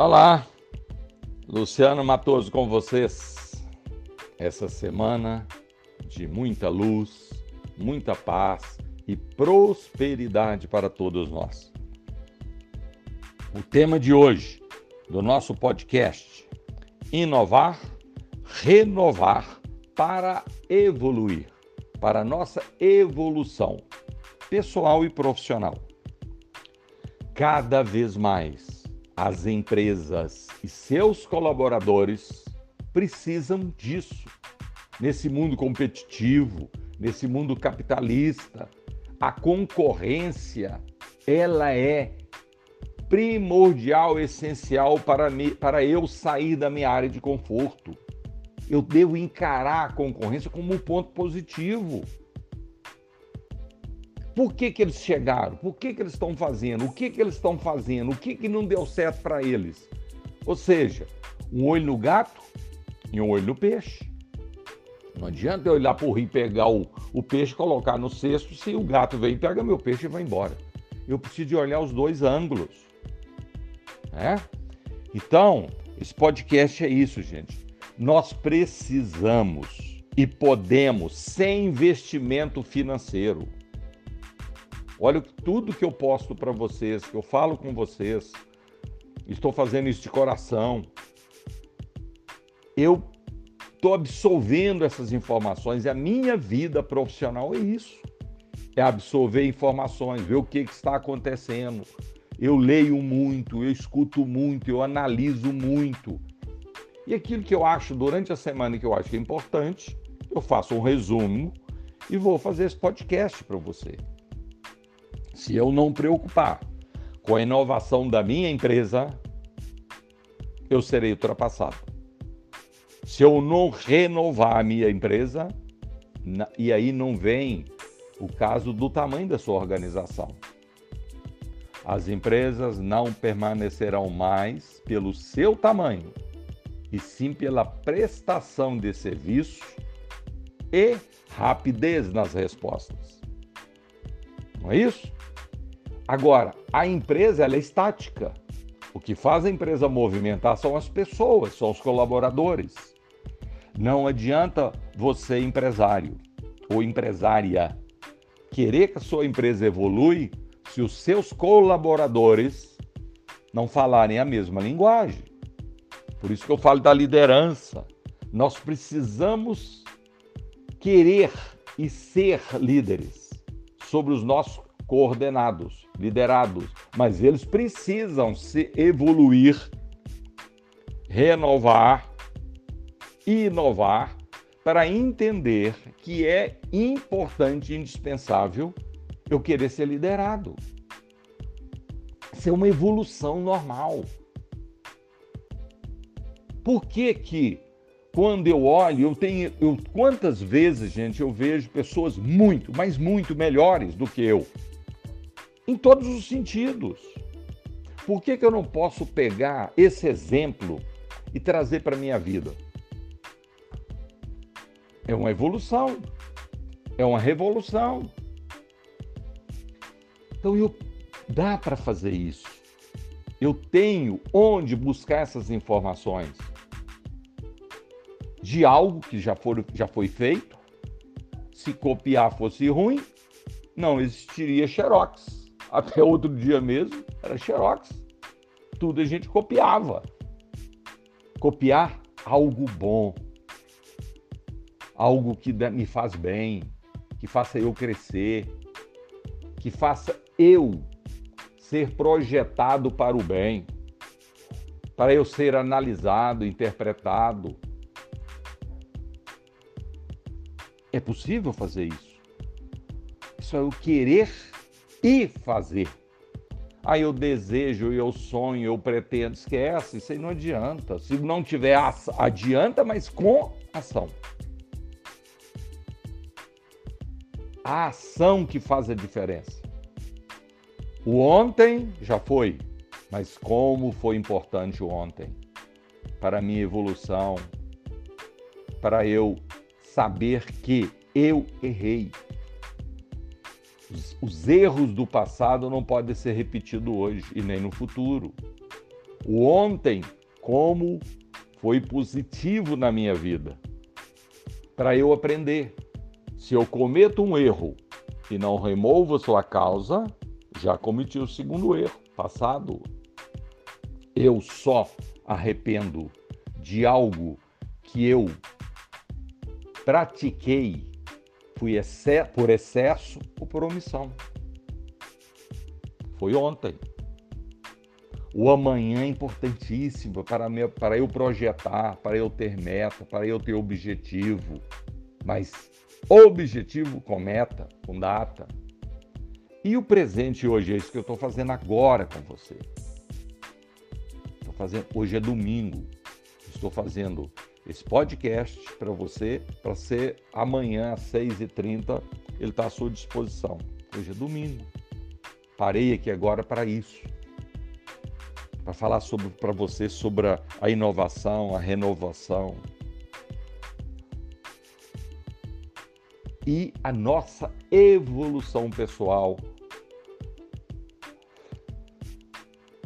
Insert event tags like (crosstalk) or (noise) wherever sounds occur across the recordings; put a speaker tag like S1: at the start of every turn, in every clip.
S1: Olá, Luciano Matoso com vocês. Essa semana de muita luz, muita paz e prosperidade para todos nós. O tema de hoje do nosso podcast: inovar, renovar para evoluir, para nossa evolução pessoal e profissional. Cada vez mais as empresas e seus colaboradores precisam disso. Nesse mundo competitivo, nesse mundo capitalista, a concorrência ela é primordial, essencial para, me, para eu sair da minha área de conforto. Eu devo encarar a concorrência como um ponto positivo. Por que, que eles chegaram? Por que, que eles estão fazendo? O que, que eles estão fazendo? O que, que não deu certo para eles? Ou seja, um olho no gato e um olho no peixe. Não adianta eu olhar para o rio pegar o, o peixe colocar no cesto se o gato vem, pega meu peixe e vai embora. Eu preciso de olhar os dois ângulos. Né? Então, esse podcast é isso, gente. Nós precisamos e podemos, sem investimento financeiro, Olha tudo que eu posto para vocês, que eu falo com vocês. Estou fazendo isso de coração. Eu estou absorvendo essas informações e a minha vida profissional é isso. É absorver informações, ver o que, que está acontecendo. Eu leio muito, eu escuto muito, eu analiso muito. E aquilo que eu acho durante a semana que eu acho que é importante, eu faço um resumo e vou fazer esse podcast para você. Se eu não preocupar com a inovação da minha empresa, eu serei ultrapassado. Se eu não renovar a minha empresa, e aí não vem o caso do tamanho da sua organização. As empresas não permanecerão mais pelo seu tamanho, e sim pela prestação de serviço e rapidez nas respostas. Não é isso? Agora, a empresa ela é estática. O que faz a empresa movimentar são as pessoas, são os colaboradores. Não adianta você, empresário ou empresária, querer que a sua empresa evolui se os seus colaboradores não falarem a mesma linguagem. Por isso que eu falo da liderança. Nós precisamos querer e ser líderes sobre os nossos coordenados, liderados, mas eles precisam se evoluir, renovar, inovar para entender que é importante e indispensável eu querer ser liderado. Isso é uma evolução normal. Por que que quando eu olho, eu tenho eu, quantas vezes, gente, eu vejo pessoas muito, mas muito melhores do que eu em todos os sentidos. Por que, que eu não posso pegar esse exemplo e trazer para a minha vida? É uma evolução, é uma revolução. Então eu, dá para fazer isso. Eu tenho onde buscar essas informações de algo que já, for, já foi feito. Se copiar fosse ruim, não existiria Xerox até outro dia mesmo, era Xerox. Tudo a gente copiava. Copiar algo bom, algo que me faz bem, que faça eu crescer, que faça eu ser projetado para o bem, para eu ser analisado, interpretado. É possível fazer isso. Isso é o querer e fazer. Aí eu desejo, eu sonho, eu pretendo, esquece, isso aí não adianta. Se não tiver ação, adianta, mas com ação. A ação que faz a diferença. O ontem já foi, mas como foi importante o ontem para a minha evolução, para eu saber que eu errei, os, os erros do passado não podem ser repetidos hoje e nem no futuro. O ontem, como foi positivo na minha vida, para eu aprender. Se eu cometo um erro e não removo a sua causa, já cometi o segundo erro, passado. Eu só arrependo de algo que eu pratiquei por excesso ou por omissão. Foi ontem. O amanhã é importantíssimo para, para eu projetar, para eu ter meta, para eu ter objetivo. Mas objetivo com meta, com data. E o presente hoje é isso que eu estou fazendo agora com você. Estou fazendo, hoje é domingo. Estou fazendo esse podcast para você, para ser amanhã às 6h30, ele está à sua disposição. Hoje é domingo. Parei aqui agora para isso. Para falar para você sobre a, a inovação, a renovação. E a nossa evolução pessoal.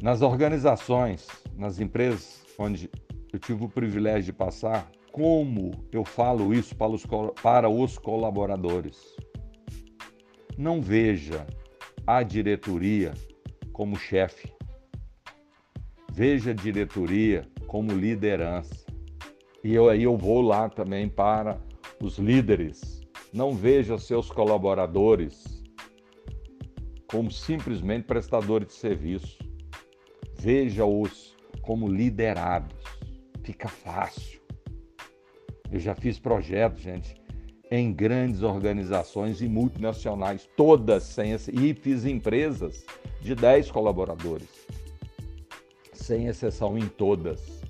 S1: Nas organizações, nas empresas onde eu tive o privilégio de passar, como eu falo isso para os, para os colaboradores. Não veja a diretoria como chefe. Veja a diretoria como liderança. E eu, aí eu vou lá também para os líderes. Não veja seus colaboradores como simplesmente prestadores de serviço. Veja-os como liderados. Fica fácil. Eu já fiz projetos, gente, em grandes organizações e multinacionais, todas sem e fiz empresas de 10 colaboradores, sem exceção em todas.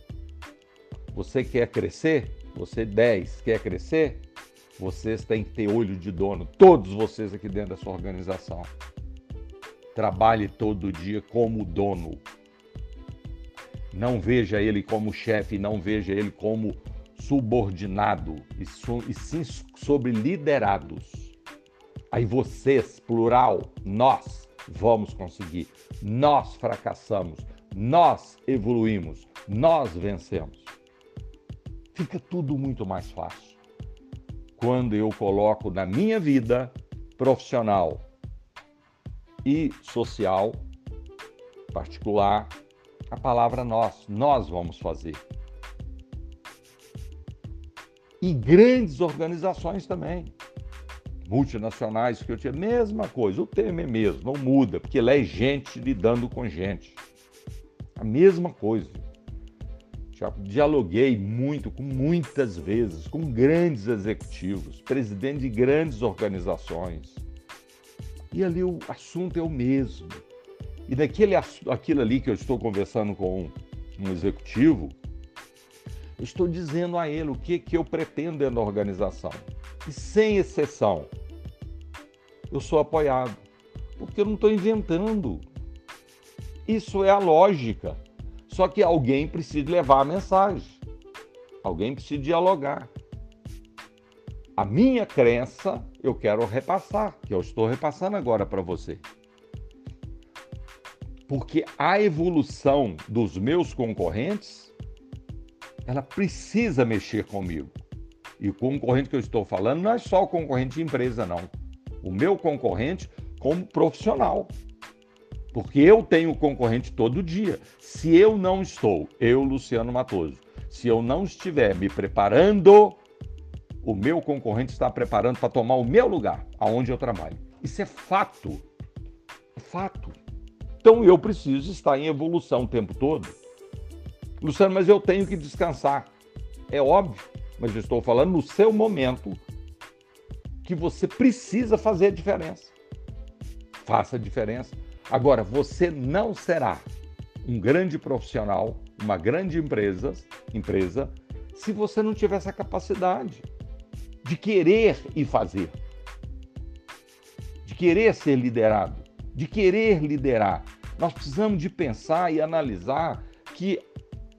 S1: Você quer crescer? Você 10 quer crescer? Vocês têm que ter olho de dono, todos vocês aqui dentro da sua organização. Trabalhe todo dia como dono. Não veja ele como chefe, não veja ele como subordinado, e, e sim sobre liderados. Aí vocês, plural, nós vamos conseguir, nós fracassamos, nós evoluímos, nós vencemos. Fica tudo muito mais fácil quando eu coloco na minha vida profissional e social, particular, a palavra nós. Nós vamos fazer e grandes organizações também. Multinacionais que eu tinha, mesma coisa, o termo é mesmo, não muda, porque lá é gente lidando com gente. A mesma coisa. Já dialoguei muito, com muitas vezes, com grandes executivos, presidentes de grandes organizações. E ali o assunto é o mesmo. E daquele aquilo ali que eu estou conversando com um executivo, estou dizendo a ele o que, que eu pretendo dentro da organização. E sem exceção, eu sou apoiado, porque eu não estou inventando. Isso é a lógica. Só que alguém precisa levar a mensagem, alguém precisa dialogar. A minha crença eu quero repassar, que eu estou repassando agora para você. Porque a evolução dos meus concorrentes ela precisa mexer comigo. E o concorrente que eu estou falando não é só o concorrente de empresa, não. O meu concorrente como profissional. Porque eu tenho concorrente todo dia. Se eu não estou, eu, Luciano Matoso, se eu não estiver me preparando, o meu concorrente está preparando para tomar o meu lugar, aonde eu trabalho. Isso é fato. É fato. Então eu preciso estar em evolução o tempo todo. Luciano, mas eu tenho que descansar. É óbvio, mas eu estou falando no seu momento que você precisa fazer a diferença. Faça a diferença. Agora, você não será um grande profissional, uma grande empresa, empresa, se você não tiver essa capacidade de querer e fazer, de querer ser liderado, de querer liderar. Nós precisamos de pensar e analisar que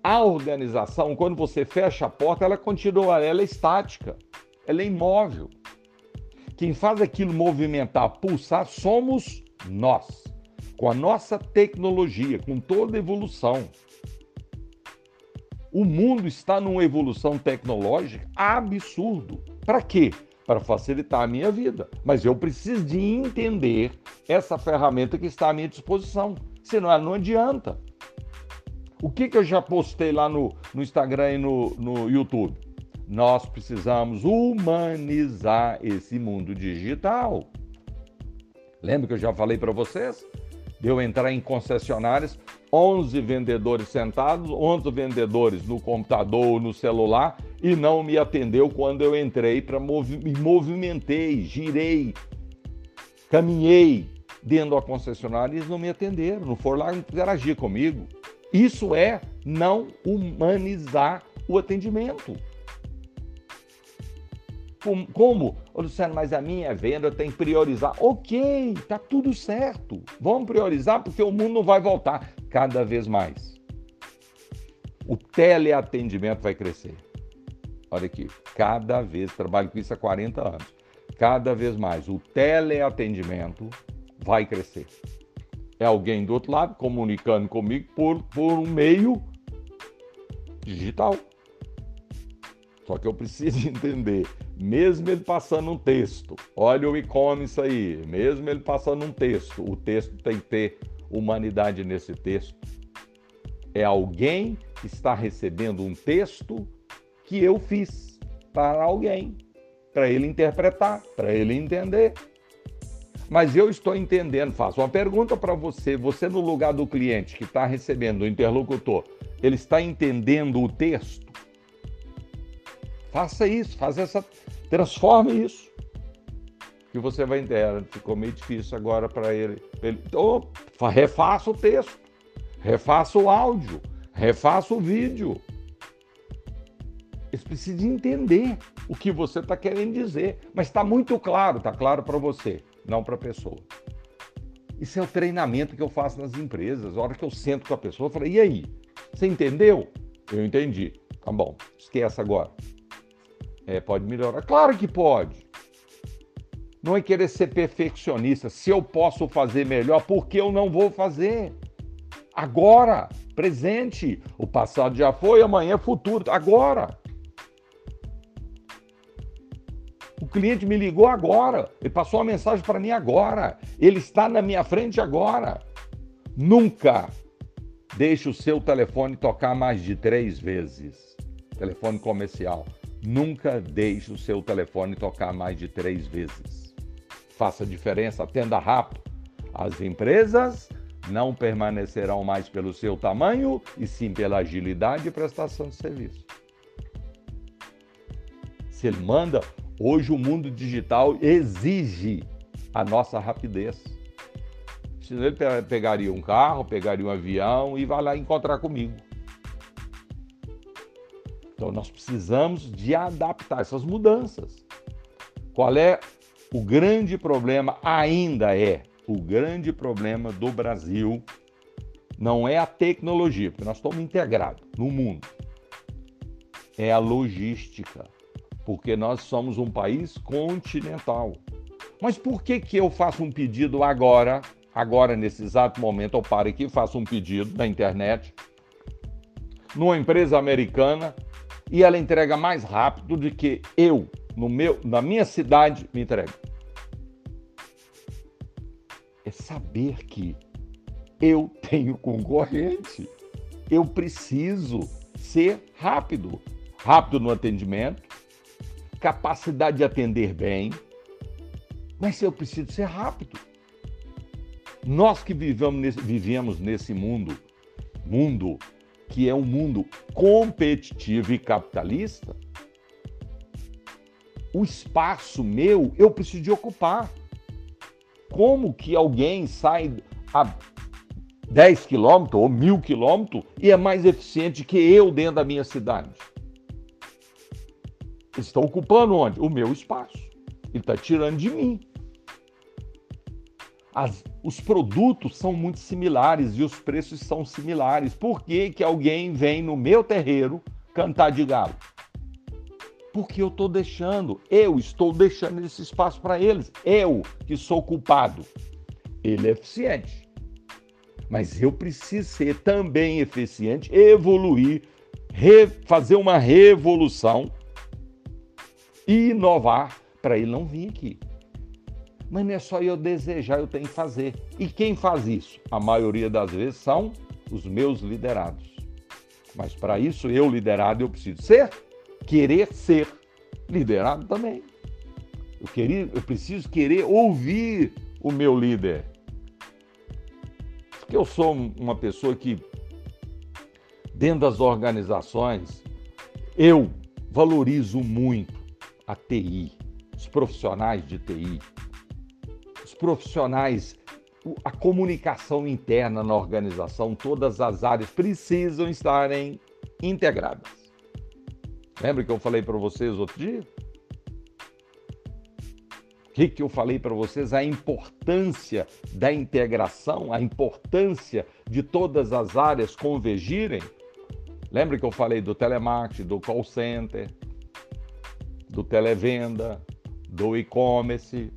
S1: a organização, quando você fecha a porta, ela continua, ela é estática, ela é imóvel. Quem faz aquilo movimentar, pulsar, somos nós, com a nossa tecnologia, com toda a evolução. O mundo está numa evolução tecnológica absurdo. Para quê? Para facilitar a minha vida. Mas eu preciso de entender essa ferramenta que está à minha disposição. Senão ela não adianta. O que, que eu já postei lá no, no Instagram e no, no YouTube? Nós precisamos humanizar esse mundo digital. Lembra que eu já falei para vocês? De eu entrar em concessionárias, 11 vendedores sentados, 11 vendedores no computador, no celular, e não me atendeu quando eu entrei para movi me movimentei, girei, caminhei dentro da concessionária, eles não me atenderam, não foram lá interagir comigo. Isso é não humanizar o atendimento. Como? Ô, Luciano, mas a minha venda tem que priorizar. Ok, tá tudo certo. Vamos priorizar porque o mundo não vai voltar cada vez mais. O teleatendimento vai crescer. Olha aqui, cada vez, trabalho com isso há 40 anos, cada vez mais o teleatendimento vai crescer. É alguém do outro lado comunicando comigo por, por um meio digital. Só que eu preciso (laughs) entender mesmo ele passando um texto, olha o e-commerce aí, mesmo ele passando um texto, o texto tem que ter humanidade nesse texto. É alguém que está recebendo um texto que eu fiz para alguém, para ele interpretar, para ele entender. Mas eu estou entendendo, faço uma pergunta para você, você no lugar do cliente que está recebendo o interlocutor, ele está entendendo o texto? Faça isso, faça essa Transforme isso. Que você vai entender. Ficou meio difícil agora para ele. ele então, refaça o texto, refaça o áudio, refaça o vídeo. Eles precisam entender o que você está querendo dizer. Mas está muito claro, está claro para você, não para a pessoa. Isso é o treinamento que eu faço nas empresas. A hora que eu sento com a pessoa, eu falo, e aí? Você entendeu? Eu entendi. Tá bom, esquece agora. É, pode melhorar? Claro que pode. Não é querer ser perfeccionista. Se eu posso fazer melhor, por que eu não vou fazer? Agora, presente. O passado já foi, amanhã é futuro. Agora. O cliente me ligou agora. Ele passou uma mensagem para mim agora. Ele está na minha frente agora. Nunca deixe o seu telefone tocar mais de três vezes. Telefone comercial. Nunca deixe o seu telefone tocar mais de três vezes. Faça diferença, atenda rápido. As empresas não permanecerão mais pelo seu tamanho, e sim pela agilidade e prestação de serviço. Se ele manda, hoje o mundo digital exige a nossa rapidez. Senão ele pegaria um carro, pegaria um avião e vai lá encontrar comigo. Então nós precisamos de adaptar essas mudanças. Qual é o grande problema? Ainda é o grande problema do Brasil não é a tecnologia, porque nós estamos integrados no mundo. É a logística, porque nós somos um país continental. Mas por que que eu faço um pedido agora, agora nesse exato momento eu paro aqui e faço um pedido na internet numa empresa americana e ela entrega mais rápido do que eu, no meu, na minha cidade, me entrego. É saber que eu tenho concorrente. Eu preciso ser rápido. Rápido no atendimento, capacidade de atender bem, mas eu preciso ser rápido. Nós que vivemos nesse, vivemos nesse mundo, mundo que é um mundo competitivo e capitalista, o espaço meu eu preciso de ocupar. Como que alguém sai a 10 quilômetros ou mil quilômetros e é mais eficiente que eu dentro da minha cidade? Eles estão ocupando onde? O meu espaço. Ele está tirando de mim. As, os produtos são muito similares e os preços são similares. Por que, que alguém vem no meu terreiro cantar de galo? Porque eu estou deixando, eu estou deixando esse espaço para eles. Eu que sou culpado. Ele é eficiente. Mas eu preciso ser também eficiente, evoluir fazer uma revolução e inovar para ele não vir aqui. Mas não é só eu desejar, eu tenho que fazer. E quem faz isso? A maioria das vezes são os meus liderados. Mas para isso, eu liderado, eu preciso ser, querer ser liderado também. Eu, eu preciso querer ouvir o meu líder. Porque eu sou uma pessoa que, dentro das organizações, eu valorizo muito a TI, os profissionais de TI, profissionais, a comunicação interna na organização, todas as áreas precisam estarem integradas. Lembra que eu falei para vocês outro dia? O que, que eu falei para vocês? A importância da integração, a importância de todas as áreas convergirem. Lembra que eu falei do telemarketing, do call center, do televenda, do e-commerce.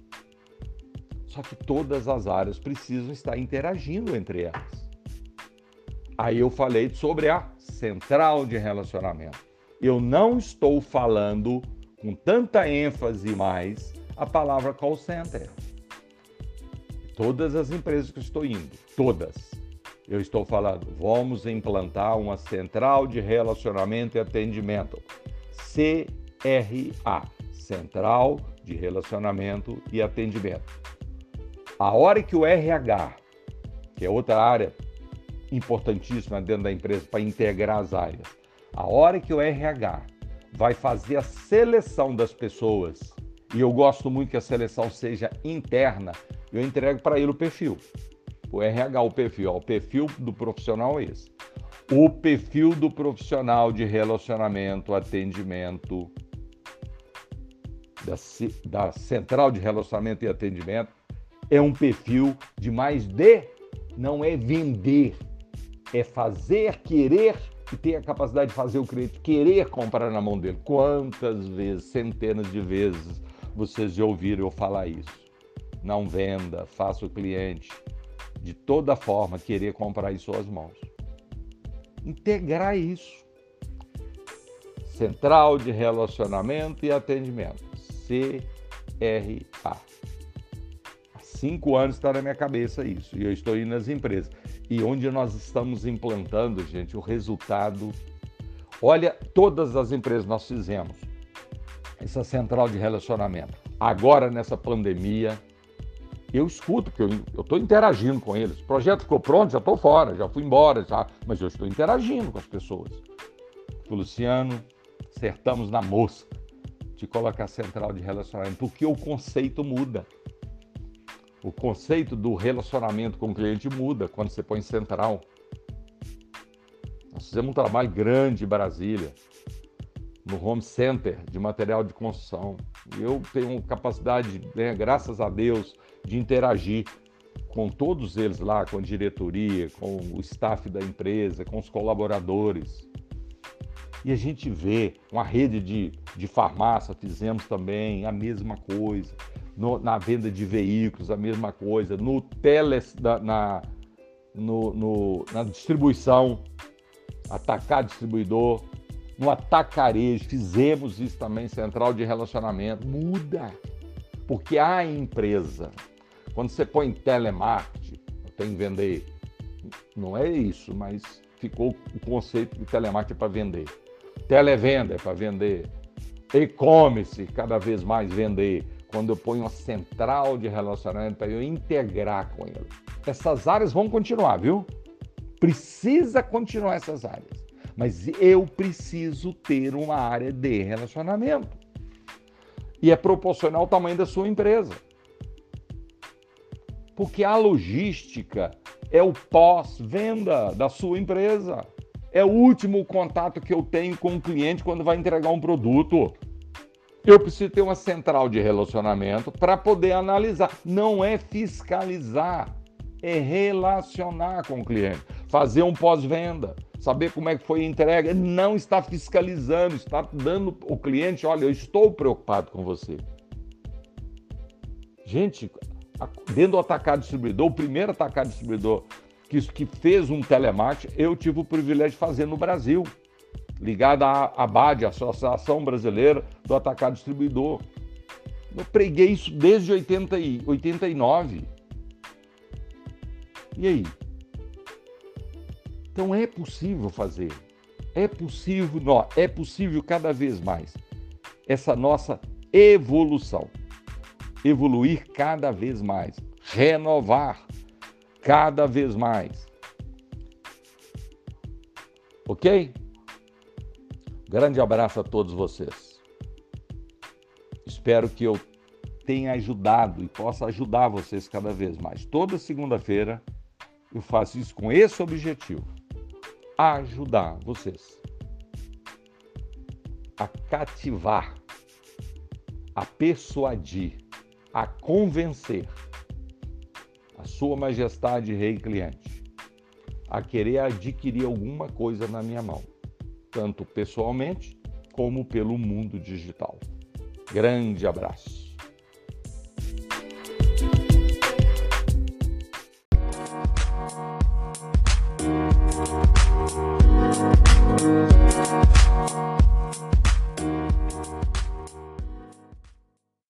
S1: Só que todas as áreas precisam estar interagindo entre elas. Aí eu falei sobre a central de relacionamento. Eu não estou falando com tanta ênfase mais a palavra call center. Todas as empresas que eu estou indo, todas, eu estou falando, vamos implantar uma central de relacionamento e atendimento. CRA, Central de Relacionamento e Atendimento. A hora que o RH, que é outra área importantíssima dentro da empresa para integrar as áreas, a hora que o RH vai fazer a seleção das pessoas, e eu gosto muito que a seleção seja interna, eu entrego para ele o perfil. O RH, o perfil, ó, o perfil do profissional é esse. O perfil do profissional de relacionamento, atendimento, da, da Central de Relacionamento e Atendimento é um perfil de mais de, não é vender, é fazer, querer e ter a capacidade de fazer o cliente querer comprar na mão dele. Quantas vezes, centenas de vezes, vocês já ouviram eu falar isso? Não venda, faça o cliente de toda forma querer comprar em suas mãos. Integrar isso. Central de relacionamento e atendimento. CRA. Cinco anos está na minha cabeça isso, e eu estou indo nas empresas. E onde nós estamos implantando, gente, o resultado. Olha, todas as empresas nós fizemos essa central de relacionamento. Agora, nessa pandemia, eu escuto, porque eu estou interagindo com eles. O projeto ficou pronto, já estou fora, já fui embora, já, mas eu estou interagindo com as pessoas. Luciano, acertamos na mosca de colocar central de relacionamento, porque o conceito muda. O conceito do relacionamento com o cliente muda quando você põe central. Nós fizemos um trabalho grande em Brasília, no home center de material de construção. Eu tenho capacidade, né, graças a Deus, de interagir com todos eles lá, com a diretoria, com o staff da empresa, com os colaboradores. E a gente vê uma rede de, de farmácia, fizemos também a mesma coisa. No, na venda de veículos, a mesma coisa. No teles, na, na, no, no, na distribuição, atacar distribuidor. No atacarejo, fizemos isso também, central de relacionamento. Muda. Porque a empresa, quando você põe telemarketing, tem que vender. Não é isso, mas ficou o conceito de telemarketing para vender Televenda é para vender. E-commerce, cada vez mais vender. Quando eu ponho uma central de relacionamento para eu integrar com ele. Essas áreas vão continuar, viu? Precisa continuar essas áreas. Mas eu preciso ter uma área de relacionamento. E é proporcional ao tamanho da sua empresa. Porque a logística é o pós-venda da sua empresa é o último contato que eu tenho com o cliente quando vai entregar um produto. Eu preciso ter uma central de relacionamento para poder analisar. Não é fiscalizar, é relacionar com o cliente, fazer um pós-venda, saber como é que foi a entrega. Não está fiscalizando, está dando o cliente, olha, eu estou preocupado com você. Gente, dentro do atacado distribuidor, o primeiro atacado distribuidor que, que fez um telemarketing, eu tive o privilégio de fazer no Brasil. Ligada à ABAD, Associação Brasileira do Atacado Distribuidor. Eu preguei isso desde 80 e 89. E aí? Então é possível fazer. É possível, não, é possível cada vez mais essa nossa evolução. Evoluir cada vez mais, renovar cada vez mais. OK? Grande abraço a todos vocês. Espero que eu tenha ajudado e possa ajudar vocês cada vez mais. Toda segunda-feira eu faço isso com esse objetivo: ajudar vocês a cativar, a persuadir, a convencer a Sua Majestade Rei Cliente a querer adquirir alguma coisa na minha mão tanto pessoalmente como pelo mundo digital. Grande abraço.